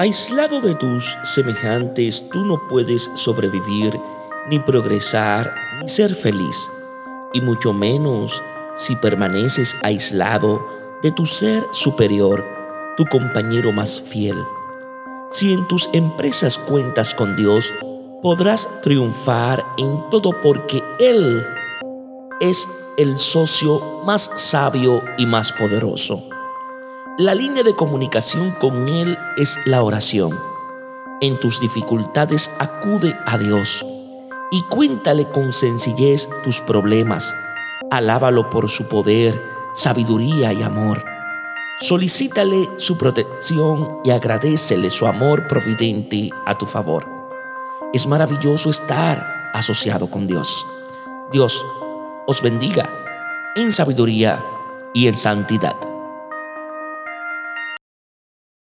Aislado de tus semejantes, tú no puedes sobrevivir, ni progresar, ni ser feliz, y mucho menos si permaneces aislado de tu ser superior, tu compañero más fiel. Si en tus empresas cuentas con Dios, podrás triunfar en todo porque Él es el socio más sabio y más poderoso. La línea de comunicación con Él es la oración. En tus dificultades acude a Dios y cuéntale con sencillez tus problemas. Alábalo por su poder, sabiduría y amor. Solicítale su protección y agradecele su amor providente a tu favor. Es maravilloso estar asociado con Dios. Dios os bendiga en sabiduría y en santidad.